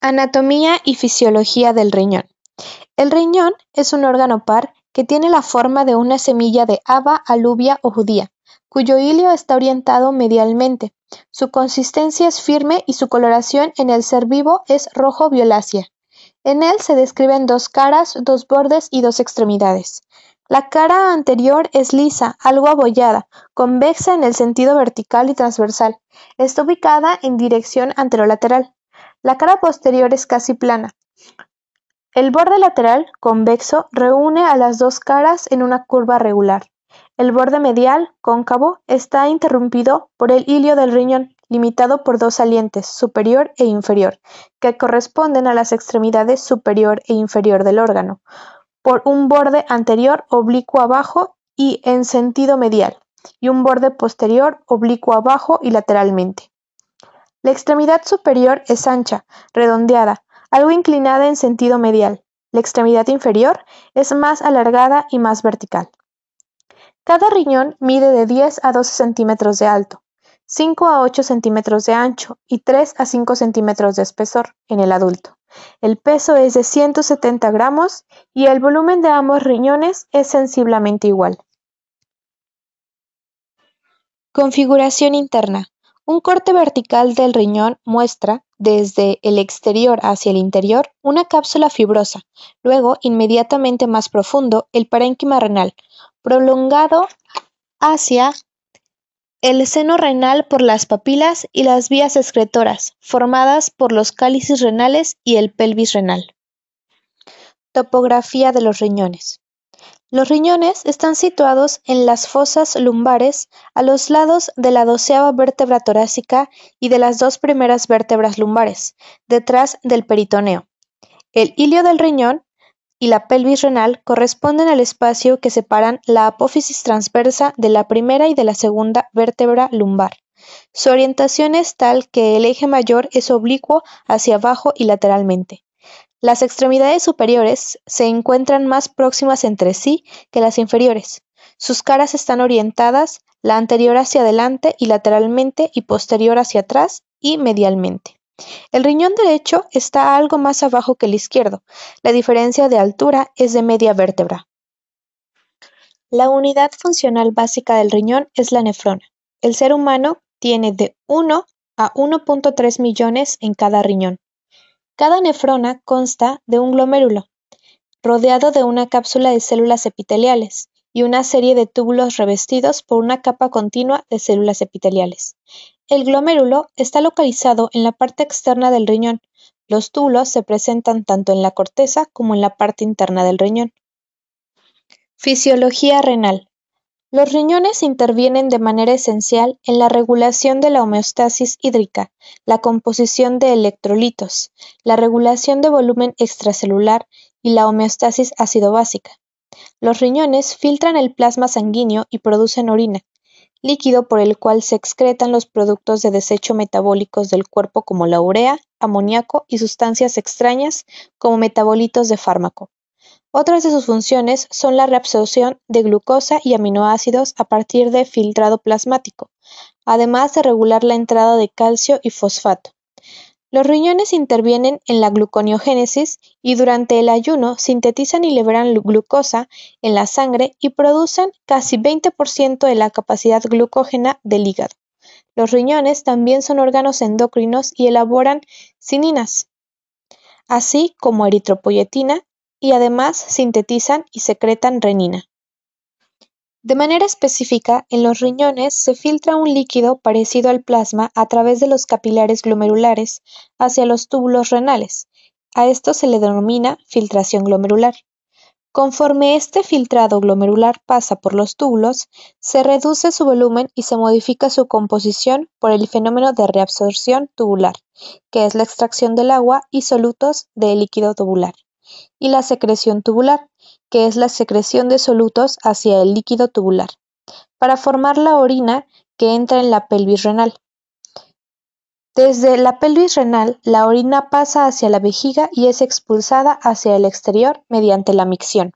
Anatomía y fisiología del riñón. El riñón es un órgano par que tiene la forma de una semilla de haba, alubia o judía, cuyo hilio está orientado medialmente. Su consistencia es firme y su coloración en el ser vivo es rojo-violácea. En él se describen dos caras, dos bordes y dos extremidades. La cara anterior es lisa, algo abollada, convexa en el sentido vertical y transversal. Está ubicada en dirección anterolateral. La cara posterior es casi plana. El borde lateral, convexo, reúne a las dos caras en una curva regular. El borde medial, cóncavo, está interrumpido por el hilio del riñón, limitado por dos salientes, superior e inferior, que corresponden a las extremidades superior e inferior del órgano, por un borde anterior oblicuo abajo y en sentido medial, y un borde posterior oblicuo abajo y lateralmente. La extremidad superior es ancha, redondeada, algo inclinada en sentido medial. La extremidad inferior es más alargada y más vertical. Cada riñón mide de 10 a 12 centímetros de alto, 5 a 8 centímetros de ancho y 3 a 5 centímetros de espesor en el adulto. El peso es de 170 gramos y el volumen de ambos riñones es sensiblemente igual. Configuración interna. Un corte vertical del riñón muestra, desde el exterior hacia el interior, una cápsula fibrosa, luego, inmediatamente más profundo, el parénquima renal, prolongado hacia el seno renal por las papilas y las vías excretoras, formadas por los cálices renales y el pelvis renal. Topografía de los riñones. Los riñones están situados en las fosas lumbares a los lados de la doceava vértebra torácica y de las dos primeras vértebras lumbares, detrás del peritoneo. El hilio del riñón y la pelvis renal corresponden al espacio que separan la apófisis transversa de la primera y de la segunda vértebra lumbar. Su orientación es tal que el eje mayor es oblicuo hacia abajo y lateralmente. Las extremidades superiores se encuentran más próximas entre sí que las inferiores. Sus caras están orientadas, la anterior hacia adelante y lateralmente y posterior hacia atrás y medialmente. El riñón derecho está algo más abajo que el izquierdo. La diferencia de altura es de media vértebra. La unidad funcional básica del riñón es la nefrona. El ser humano tiene de 1 a 1.3 millones en cada riñón. Cada nefrona consta de un glomérulo, rodeado de una cápsula de células epiteliales y una serie de túbulos revestidos por una capa continua de células epiteliales. El glomérulo está localizado en la parte externa del riñón. Los túbulos se presentan tanto en la corteza como en la parte interna del riñón. Fisiología renal. Los riñones intervienen de manera esencial en la regulación de la homeostasis hídrica, la composición de electrolitos, la regulación de volumen extracelular y la homeostasis ácido-básica. Los riñones filtran el plasma sanguíneo y producen orina, líquido por el cual se excretan los productos de desecho metabólicos del cuerpo como la urea, amoníaco y sustancias extrañas como metabolitos de fármaco. Otras de sus funciones son la reabsorción de glucosa y aminoácidos a partir de filtrado plasmático, además de regular la entrada de calcio y fosfato. Los riñones intervienen en la gluconeogénesis y durante el ayuno sintetizan y liberan glucosa en la sangre y producen casi 20% de la capacidad glucógena del hígado. Los riñones también son órganos endocrinos y elaboran cininas, así como eritropoyetina, y además sintetizan y secretan renina. De manera específica, en los riñones se filtra un líquido parecido al plasma a través de los capilares glomerulares hacia los túbulos renales. A esto se le denomina filtración glomerular. Conforme este filtrado glomerular pasa por los túbulos, se reduce su volumen y se modifica su composición por el fenómeno de reabsorción tubular, que es la extracción del agua y solutos del líquido tubular y la secreción tubular, que es la secreción de solutos hacia el líquido tubular, para formar la orina que entra en la pelvis renal. Desde la pelvis renal, la orina pasa hacia la vejiga y es expulsada hacia el exterior mediante la micción.